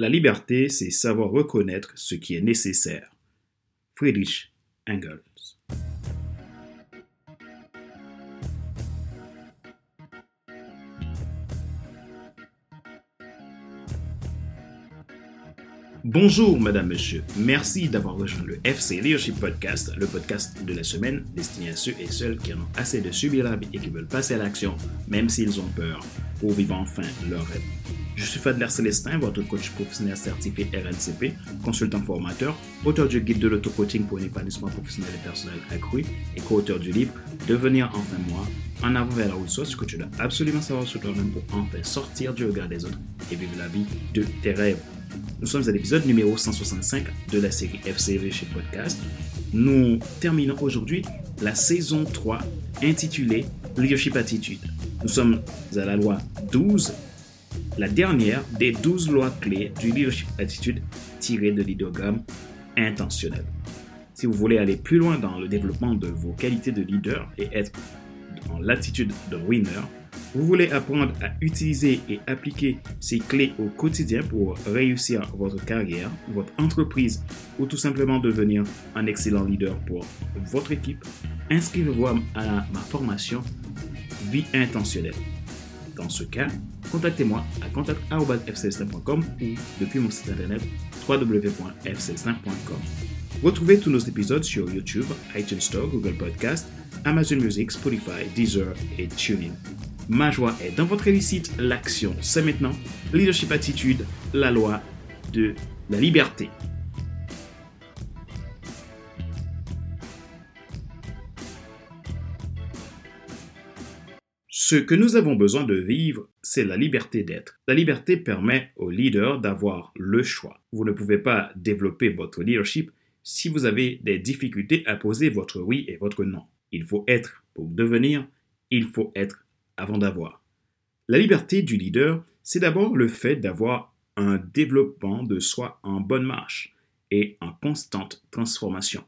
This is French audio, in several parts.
La liberté, c'est savoir reconnaître ce qui est nécessaire. Friedrich Engels. Bonjour, madame, monsieur. Merci d'avoir rejoint le FC Leadership Podcast, le podcast de la semaine destiné à ceux et celles qui en ont assez de subir la vie et qui veulent passer à l'action, même s'ils ont peur, pour vivre enfin leur rêve. Je suis Fadler Célestin, votre coach professionnel certifié RNCP, consultant formateur, auteur du guide de l'auto-coaching pour un épanouissement professionnel et personnel accru et co-auteur du livre Devenir enfin moi, en avant vers la route ce que tu dois absolument savoir sur toi-même pour enfin sortir du regard des autres et vivre la vie de tes rêves. Nous sommes à l'épisode numéro 165 de la série FCV chez Podcast. Nous terminons aujourd'hui la saison 3 intitulée Leadership Attitude. Nous sommes à la loi 12, la dernière des 12 lois clés du Leadership Attitude tirées de l'idéogramme intentionnel. Si vous voulez aller plus loin dans le développement de vos qualités de leader et être dans l'attitude de winner, vous voulez apprendre à utiliser et appliquer ces clés au quotidien pour réussir votre carrière, votre entreprise ou tout simplement devenir un excellent leader pour votre équipe, inscrivez-vous à ma formation Vie intentionnelle. Dans ce cas, contactez-moi à contact.fcl5.com ou depuis mon site internet www.fcl5.com. Retrouvez tous nos épisodes sur YouTube, iTunes Store, Google Podcast, Amazon Music, Spotify, Deezer et TuneIn. Ma joie est dans votre réussite. L'action, c'est maintenant. Leadership Attitude, la loi de la liberté. Ce que nous avons besoin de vivre, c'est la liberté d'être. La liberté permet au leader d'avoir le choix. Vous ne pouvez pas développer votre leadership si vous avez des difficultés à poser votre oui et votre non. Il faut être pour devenir, il faut être avant d'avoir. La liberté du leader, c'est d'abord le fait d'avoir un développement de soi en bonne marche et en constante transformation,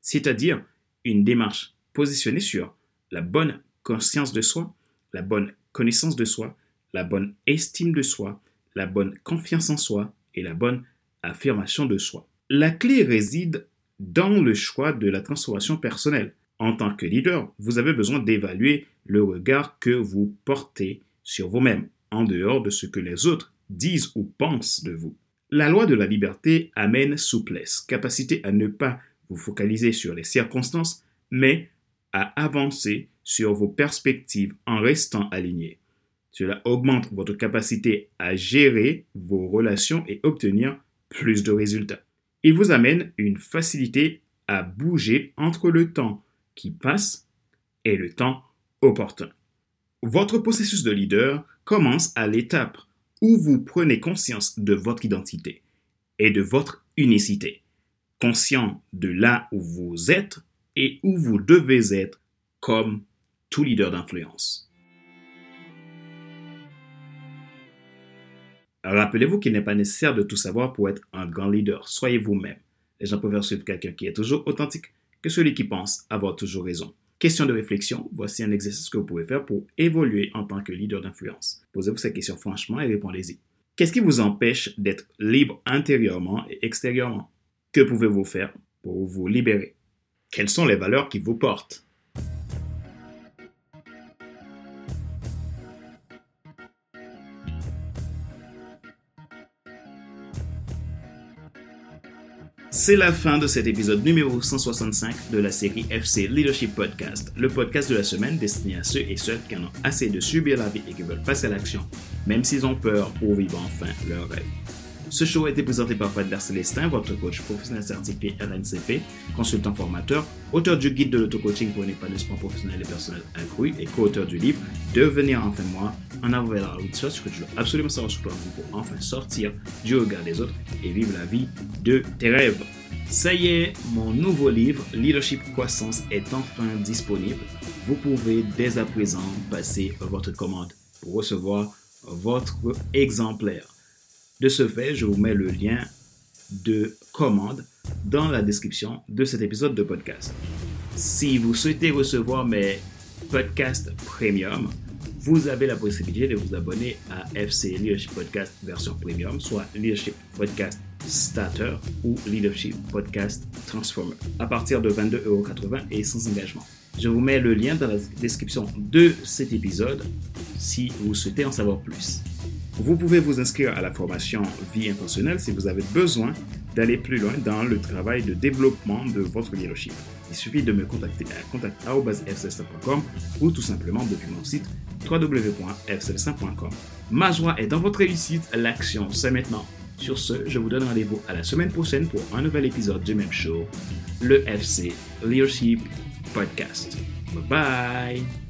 c'est-à-dire une démarche positionnée sur la bonne conscience de soi, la bonne connaissance de soi, la bonne estime de soi, la bonne confiance en soi et la bonne affirmation de soi. La clé réside dans le choix de la transformation personnelle. En tant que leader, vous avez besoin d'évaluer le regard que vous portez sur vous-même, en dehors de ce que les autres disent ou pensent de vous. La loi de la liberté amène souplesse, capacité à ne pas vous focaliser sur les circonstances, mais à avancer sur vos perspectives en restant aligné. Cela augmente votre capacité à gérer vos relations et obtenir plus de résultats. Il vous amène une facilité à bouger entre le temps qui passe et le temps opportun. Votre processus de leader commence à l'étape où vous prenez conscience de votre identité et de votre unicité, conscient de là où vous êtes et où vous devez être comme tout leader d'influence. Rappelez-vous qu'il n'est pas nécessaire de tout savoir pour être un grand leader. Soyez vous-même. Les gens peuvent suivre quelqu'un qui est toujours authentique que celui qui pense avoir toujours raison. Question de réflexion, voici un exercice que vous pouvez faire pour évoluer en tant que leader d'influence. Posez-vous cette question franchement et répondez-y. Qu'est-ce qui vous empêche d'être libre intérieurement et extérieurement? Que pouvez-vous faire pour vous libérer? Quelles sont les valeurs qui vous portent? C'est la fin de cet épisode numéro 165 de la série FC Leadership Podcast, le podcast de la semaine destiné à ceux et celles qui en ont assez de subir la vie et qui veulent passer à l'action, même s'ils ont peur pour vivre enfin leur rêve. Ce show a été présenté par Fadler Célestin, votre coach professionnel certifié RNCP, consultant formateur, auteur du guide de l'auto-coaching pour un épanouissement professionnel et personnel accru et co-auteur du livre Devenir enfin moi, en vers la route ce que tu dois absolument savoir sur toi pour enfin sortir du regard des autres et vivre la vie de tes rêves. Ça y est, mon nouveau livre, Leadership Croissance, est enfin disponible. Vous pouvez dès à présent passer votre commande pour recevoir votre exemplaire. De ce fait, je vous mets le lien de commande dans la description de cet épisode de podcast. Si vous souhaitez recevoir mes podcasts premium, vous avez la possibilité de vous abonner à FC Leadership Podcast version premium, soit Leadership Podcast Starter ou Leadership Podcast Transformer, à partir de 22,80€ et sans engagement. Je vous mets le lien dans la description de cet épisode si vous souhaitez en savoir plus. Vous pouvez vous inscrire à la formation Vie intentionnelle si vous avez besoin d'aller plus loin dans le travail de développement de votre leadership. Il suffit de me contacter à contact.fcelestin.com ou tout simplement depuis mon site www.fcelestin.com. Ma joie est dans votre réussite, l'action c'est maintenant. Sur ce, je vous donne rendez-vous à la semaine prochaine pour un nouvel épisode du même show, le FC Leadership Podcast. Bye bye